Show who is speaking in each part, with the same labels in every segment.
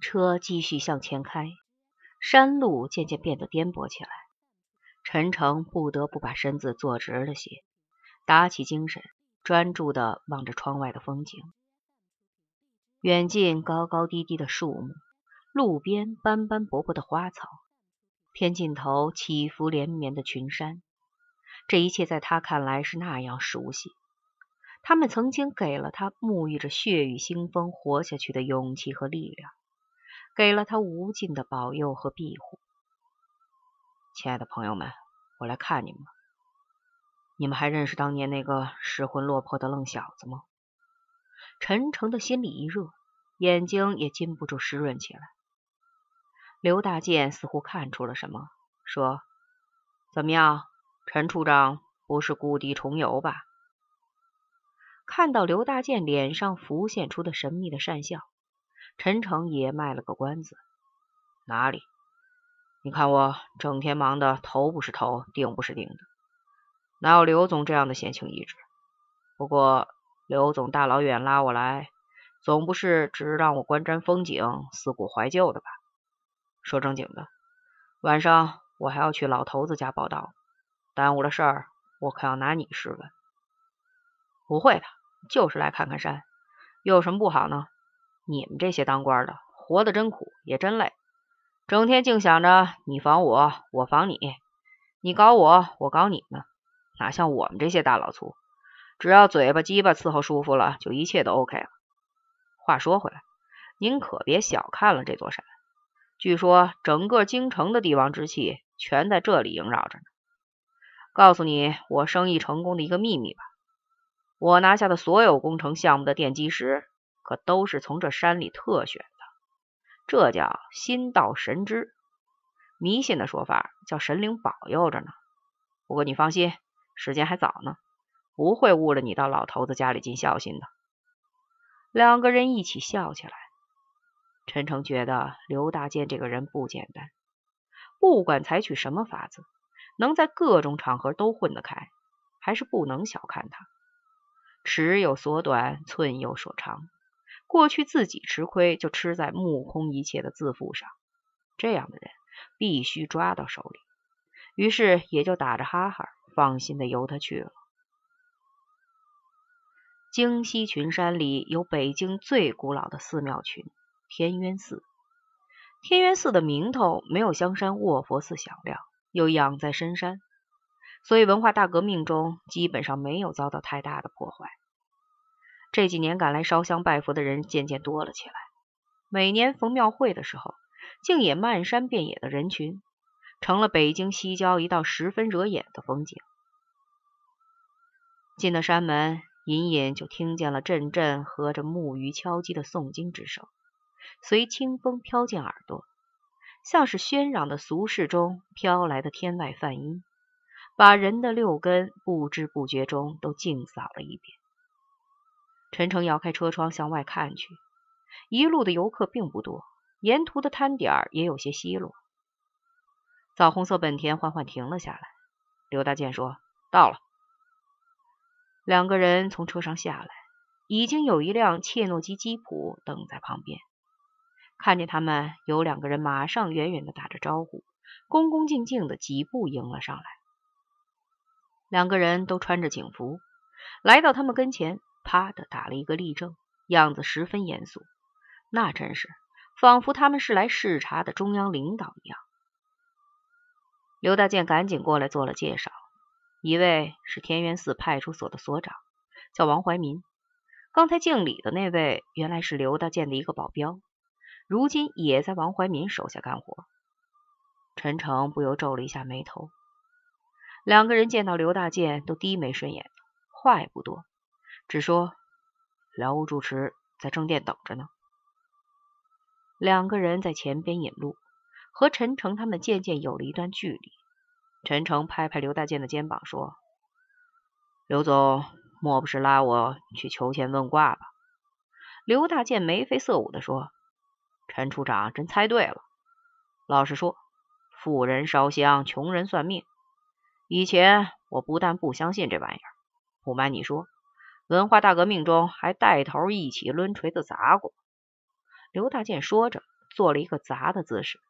Speaker 1: 车继续向前开，山路渐渐变得颠簸起来。陈诚不得不把身子坐直了些，打起精神，专注地望着窗外的风景。远近高高低低的树木，路边斑斑驳驳的花草，偏尽头起伏连绵的群山，这一切在他看来是那样熟悉。他们曾经给了他沐浴着血雨腥风活下去的勇气和力量，给了他无尽的保佑和庇护。亲爱的朋友们，我来看你们了。你们还认识当年那个失魂落魄的愣小子吗？陈诚的心里一热，眼睛也禁不住湿润起来。刘大健似乎看出了什么，说：“怎么样，陈处长不是故地重游吧？”看到刘大健脸上浮现出的神秘的善笑，陈诚也卖了个关子：“哪里？你看我整天忙得头不是头，腚不是腚的，哪有刘总这样的闲情逸致？不过刘总大老远拉我来，总不是只让我观瞻风景、思古怀旧的吧？说正经的，晚上我还要去老头子家报道，耽误了事儿，我可要拿你试问。不会的。”就是来看看山，又有什么不好呢？你们这些当官的，活得真苦，也真累，整天净想着你防我，我防你，你搞我，我搞你呢，哪像我们这些大老粗，只要嘴巴鸡巴伺候舒服了，就一切都 OK 了。话说回来，您可别小看了这座山，据说整个京城的帝王之气全在这里萦绕着呢。告诉你我生意成功的一个秘密吧。我拿下的所有工程项目的奠基石，可都是从这山里特选的，这叫心到神知。迷信的说法叫神灵保佑着呢。不过你放心，时间还早呢，不会误了你到老头子家里尽孝心的。两个人一起笑起来。陈诚觉得刘大健这个人不简单，不管采取什么法子，能在各种场合都混得开，还是不能小看他。尺有所短，寸有所长。过去自己吃亏，就吃在目空一切的自负上。这样的人必须抓到手里。于是也就打着哈哈，放心的由他去了。京西群山里有北京最古老的寺庙群——天渊寺。天渊寺的名头没有香山卧佛寺响亮，又养在深山。所以，文化大革命中基本上没有遭到太大的破坏。这几年赶来烧香拜佛的人渐渐多了起来。每年逢庙会的时候，竟也漫山遍野的人群，成了北京西郊一道十分惹眼的风景。进了山门，隐隐就听见了阵阵和着木鱼敲击的诵经之声，随清风飘进耳朵，像是喧嚷的俗世中飘来的天外梵音。把人的六根不知不觉中都净扫了一遍。陈诚摇开车窗向外看去，一路的游客并不多，沿途的摊点也有些稀落。枣红色本田缓缓停了下来。刘大健说：“到了。”两个人从车上下来，已经有一辆切诺基吉普等在旁边。看见他们，有两个人马上远远的打着招呼，恭恭敬敬的几步迎了上来。两个人都穿着警服，来到他们跟前，啪的打了一个立正，样子十分严肃，那真是仿佛他们是来视察的中央领导一样。刘大健赶紧过来做了介绍，一位是天元寺派出所的所长，叫王怀民。刚才敬礼的那位原来是刘大健的一个保镖，如今也在王怀民手下干活。陈诚不由皱了一下眉头。两个人见到刘大健都低眉顺眼，话也不多，只说辽屋住持在正殿等着呢。两个人在前边引路，和陈诚他们渐渐有了一段距离。陈诚拍拍刘大健的肩膀说：“刘总，莫不是拉我去求签问卦吧？”刘大健眉飞色舞的说：“陈处长真猜对了。老实说，富人烧香，穷人算命。”以前我不但不相信这玩意儿，不瞒你说，文化大革命中还带头一起抡锤子砸过。刘大健说着，做了一个砸的姿势，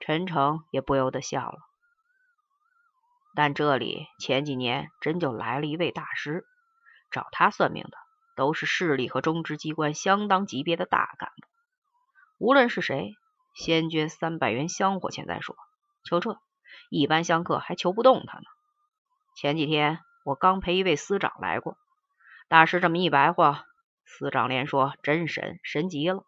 Speaker 1: 陈诚也不由得笑了。但这里前几年真就来了一位大师，找他算命的都是市里和中直机关相当级别的大干部。无论是谁，先捐三百元香火钱再说。求这，一般香客还求不动他呢。前几天我刚陪一位司长来过，大师这么一白话，司长连说真神，神极了。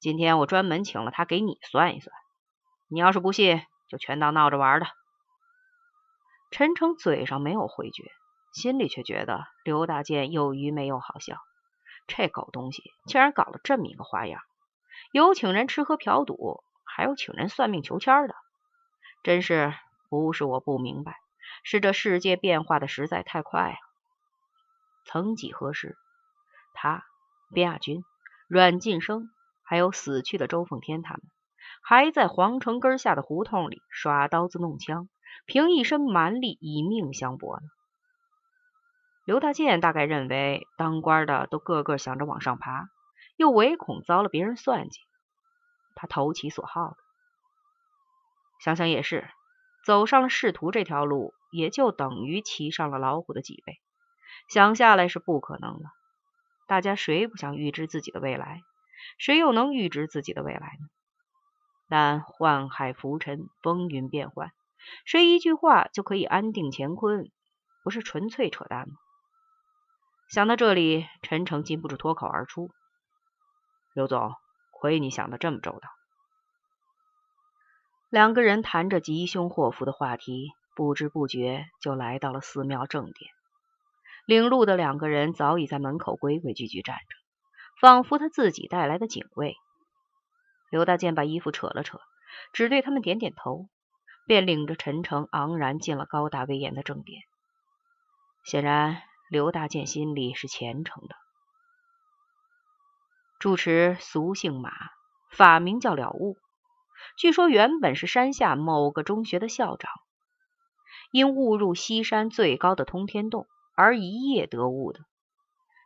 Speaker 1: 今天我专门请了他给你算一算，你要是不信，就全当闹着玩的。陈诚嘴上没有回绝，心里却觉得刘大健又愚昧又好笑。这狗东西竟然搞了这么一个花样，有请人吃喝嫖赌，还有请人算命求签的。真是不是我不明白，是这世界变化的实在太快啊！曾几何时，他边亚军、阮晋生。还有死去的周凤天，他们还在皇城根下的胡同里耍刀子弄枪，凭一身蛮力以命相搏呢。刘大健大概认为当官的都个个想着往上爬，又唯恐遭了别人算计，他投其所好。想想也是，走上了仕途这条路，也就等于骑上了老虎的脊背，想下来是不可能了。大家谁不想预知自己的未来？谁又能预知自己的未来呢？但宦海浮沉，风云变幻，谁一句话就可以安定乾坤？不是纯粹扯淡吗？想到这里，陈诚禁不住脱口而出：“刘总，亏你想的这么周到。”两个人谈着吉凶祸福的话题，不知不觉就来到了寺庙正殿。领路的两个人早已在门口规规矩矩站着。仿佛他自己带来的警卫。刘大健把衣服扯了扯，只对他们点点头，便领着陈诚昂然进了高大威严的正殿。显然，刘大健心里是虔诚的。住持俗姓马，法名叫了悟，据说原本是山下某个中学的校长，因误入西山最高的通天洞而一夜得悟的。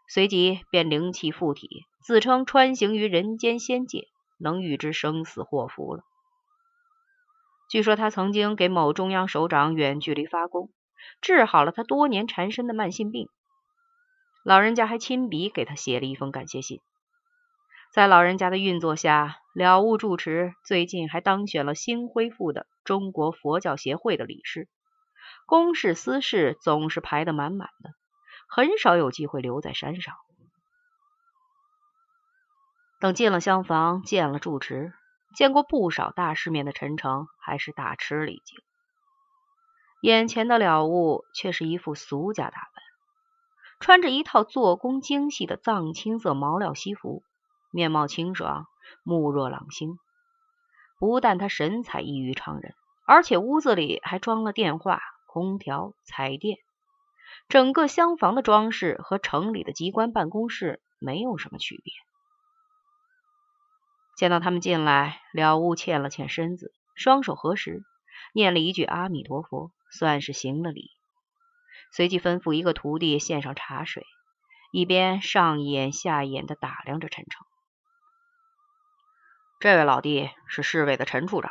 Speaker 1: 随即便灵气附体，自称穿行于人间仙界，能预知生死祸福了。据说他曾经给某中央首长远距离发功，治好了他多年缠身的慢性病。老人家还亲笔给他写了一封感谢信。在老人家的运作下，了悟住持最近还当选了新恢复的中国佛教协会的理事，公事私事总是排得满满的。很少有机会留在山上。等进了厢房，见了住持，见过不少大世面的陈诚，还是大吃了一惊。眼前的了悟却是一副俗家打扮，穿着一套做工精细的藏青色毛料西服，面貌清爽，目若朗星。不但他神采异于常人，而且屋子里还装了电话、空调、彩电。整个厢房的装饰和城里的机关办公室没有什么区别。见到他们进来，了悟欠了欠身子，双手合十，念了一句阿弥陀佛，算是行了礼。随即吩咐一个徒弟献上茶水，一边上眼下眼的打量着陈诚。这位老弟是市委的陈处长，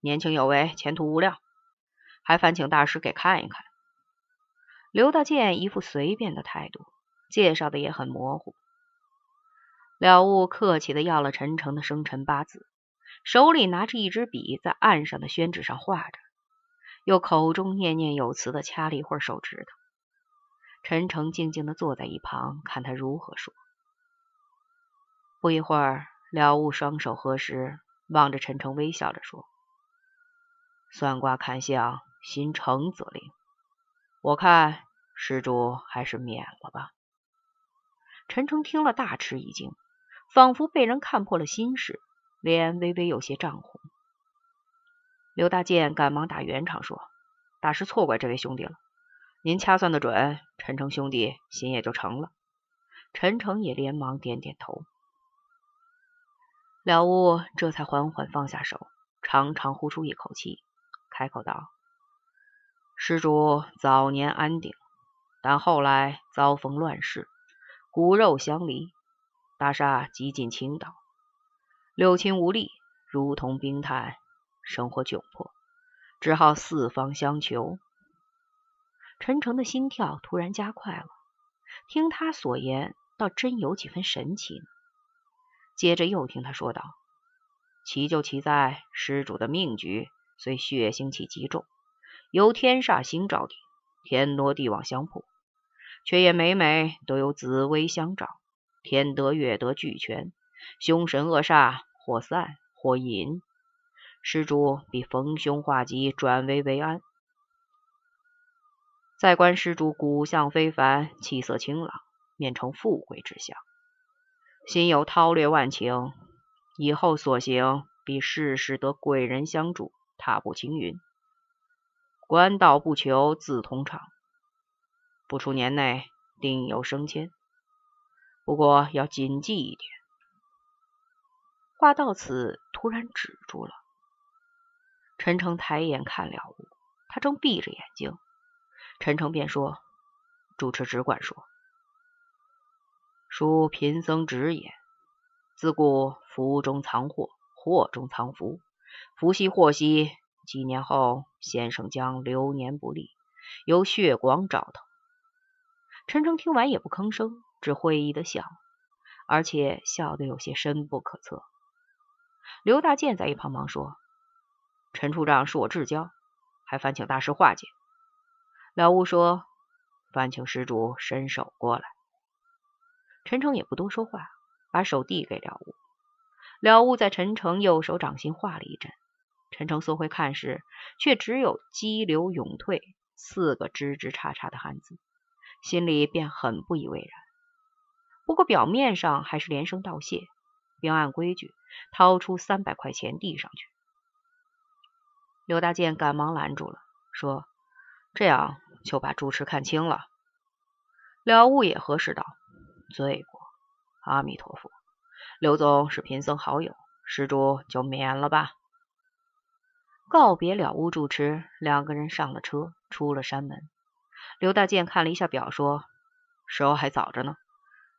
Speaker 1: 年轻有为，前途无量，还烦请大师给看一看。刘大健一副随便的态度，介绍的也很模糊。了悟客气的要了陈诚的生辰八字，手里拿着一支笔，在案上的宣纸上画着，又口中念念有词的掐了一会儿手指头。陈诚静静的坐在一旁，看他如何说。不一会儿，了悟双手合十，望着陈诚微笑着说：“算卦看相，心诚则灵。”我看施主还是免了吧。陈诚听了大吃一惊，仿佛被人看破了心事，脸微微有些涨红。刘大健赶忙打圆场说：“大师错怪这位兄弟了，您掐算的准，陈诚兄弟心也就成了。”陈诚也连忙点点头。了悟这才缓缓放下手，长长呼出一口气，开口道。施主早年安定，但后来遭逢乱世，骨肉相离，大厦几近倾倒，六亲无力，如同冰炭，生活窘迫，只好四方相求。陈诚的心跳突然加快了，听他所言，倒真有几分神奇呢。接着又听他说道：“奇就奇在施主的命局虽血腥气极重，由天煞星照顶，天罗地网相破，却也每每都有紫薇相照，天德月德俱全，凶神恶煞或散或隐。施主必逢凶化吉，转危为安。再观施主骨相非凡，气色清朗，面呈富贵之相。”心有韬略万顷，以后所行必事事得贵人相助，踏步青云，官道不求自通畅，不出年内定有升迁。不过要谨记一点。话到此，突然止住了。陈诚抬眼看了悟，他正闭着眼睛。陈诚便说：“主持只管说。”书贫僧直言，自古福中藏祸，祸中藏福，福兮祸兮。几年后，先生将流年不利，有血光照头。陈诚听完也不吭声，只会意的笑，而且笑得有些深不可测。刘大健在一旁忙说：“陈处长是我至交，还烦请大师化解。”了悟说：“烦请施主伸手过来。”陈诚也不多说话，把手递给了悟。了悟在陈诚右手掌心画了一阵。陈诚缩回看时，却只有“激流勇退”四个枝枝杈杈的汉字，心里便很不以为然。不过表面上还是连声道谢，并按规矩掏出三百块钱递上去。刘大健赶忙拦住了，说：“这样就把主持看清了。”了悟也核实道。罪过，阿弥陀佛。刘总是贫僧好友，施主就免了吧。告别了屋住持，两个人上了车，出了山门。刘大健看了一下表，说：“时候还早着呢，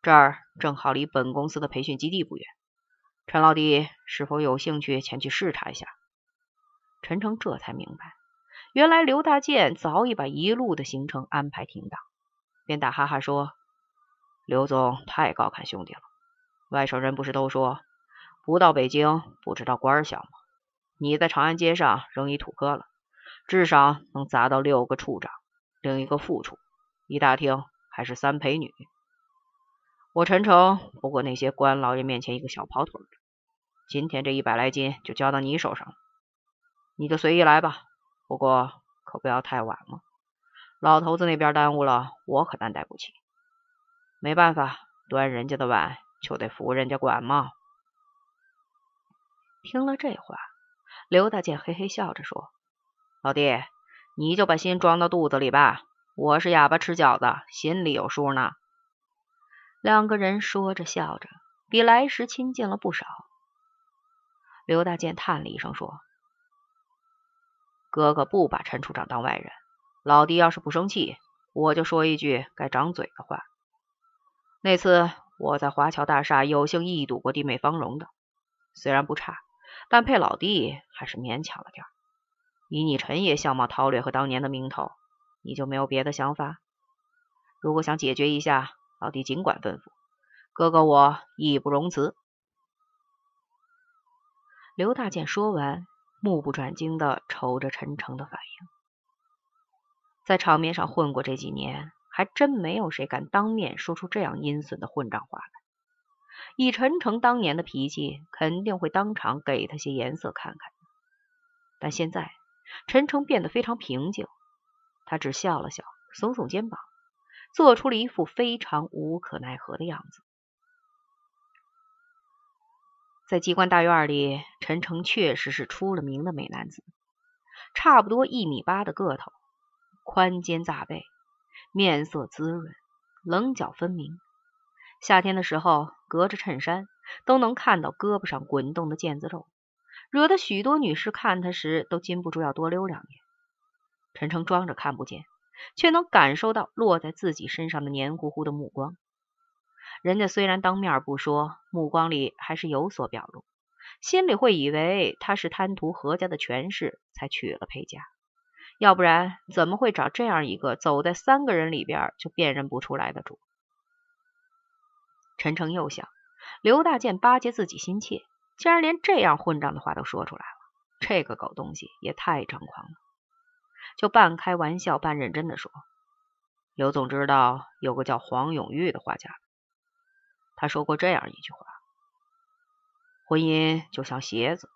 Speaker 1: 这儿正好离本公司的培训基地不远。陈老弟是否有兴趣前去视察一下？”陈诚这才明白，原来刘大健早已把一路的行程安排停当，便打哈哈说。刘总太高看兄弟了，外省人不是都说不到北京不知道官儿小吗？你在长安街上扔一土疙了，至少能砸到六个处长，另一个副处，一大厅还是三陪女。我陈诚不过那些官老爷面前一个小跑腿，今天这一百来斤就交到你手上了，你就随意来吧，不过可不要太晚了，老头子那边耽误了，我可担待不起。没办法，端人家的碗就得服人家管嘛。听了这话，刘大健嘿嘿笑着说：“老弟，你就把心装到肚子里吧，我是哑巴吃饺子，心里有数呢。”两个人说着笑着，比来时亲近了不少。刘大健叹了一声说：“哥哥不把陈处长当外人，老弟要是不生气，我就说一句该长嘴的话。”那次我在华侨大厦有幸一睹过弟妹芳容的，虽然不差，但配老弟还是勉强了点。以你陈爷相貌韬略和当年的名头，你就没有别的想法？如果想解决一下，老弟尽管吩咐，哥哥我义不容辞。刘大健说完，目不转睛的瞅着陈诚的反应，在场面上混过这几年。还真没有谁敢当面说出这样阴损的混账话来。以陈诚当年的脾气，肯定会当场给他些颜色看看。但现在陈诚变得非常平静，他只笑了笑，耸耸肩膀，做出了一副非常无可奈何的样子。在机关大院里，陈诚确实是出了名的美男子，差不多一米八的个头，宽肩大背。面色滋润，棱角分明。夏天的时候，隔着衬衫都能看到胳膊上滚动的腱子肉，惹得许多女士看他时都禁不住要多溜两眼。陈诚装着看不见，却能感受到落在自己身上的黏糊糊的目光。人家虽然当面不说，目光里还是有所表露，心里会以为他是贪图何家的权势才娶了裴家，要不然怎么会找这样一个走在三个人里边就辨认不出来的主？陈诚又想，刘大健巴结自己心切，竟然连这样混账的话都说出来了，这个狗东西也太张狂了，就半开玩笑半认真的说：“刘总知道有个叫黄永玉的画家，他说过这样一句话：婚姻就像鞋子，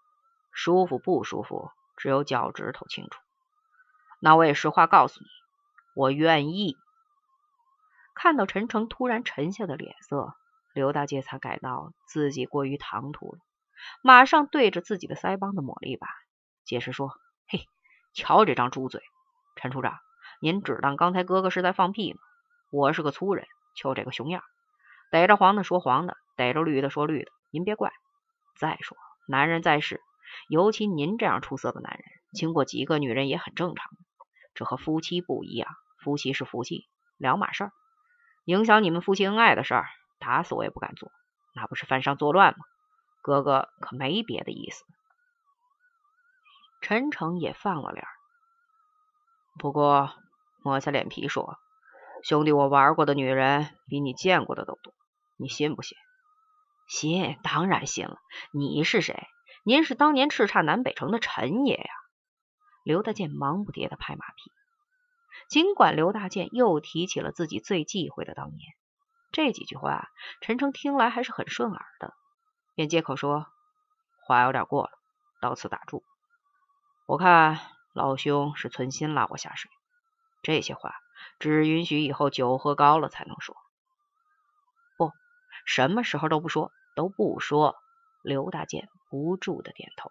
Speaker 1: 舒服不舒服，只有脚趾头清楚。那我也实话告诉你，我愿意。”看到陈诚突然沉下的脸色。刘大姐才感到自己过于唐突了，马上对着自己的腮帮子抹了一把，解释说：“嘿，瞧这张猪嘴，陈处长，您只当刚才哥哥是在放屁吗？我是个粗人，就这个熊样，逮着黄的说黄的，逮着绿的说绿的，您别怪。再说，男人在世，尤其您这样出色的男人，经过几个女人也很正常。这和夫妻不一样，夫妻是夫妻，两码事儿，影响你们夫妻恩爱的事儿。”打死我也不敢做，那不是犯上作乱吗？哥哥可没别的意思。陈诚也放了脸，不过摸下脸皮说：“兄弟，我玩过的女人比你见过的都多，你信不信？”信，当然信了。你是谁？您是当年叱咤南北城的陈爷呀！刘大健忙不迭的拍马屁。尽管刘大健又提起了自己最忌讳的当年。这几句话，陈诚听来还是很顺耳的，便接口说：“话有点过了，到此打住。我看老兄是存心拉我下水，这些话只允许以后酒喝高了才能说，不，什么时候都不说，都不说。”刘大健不住的点头。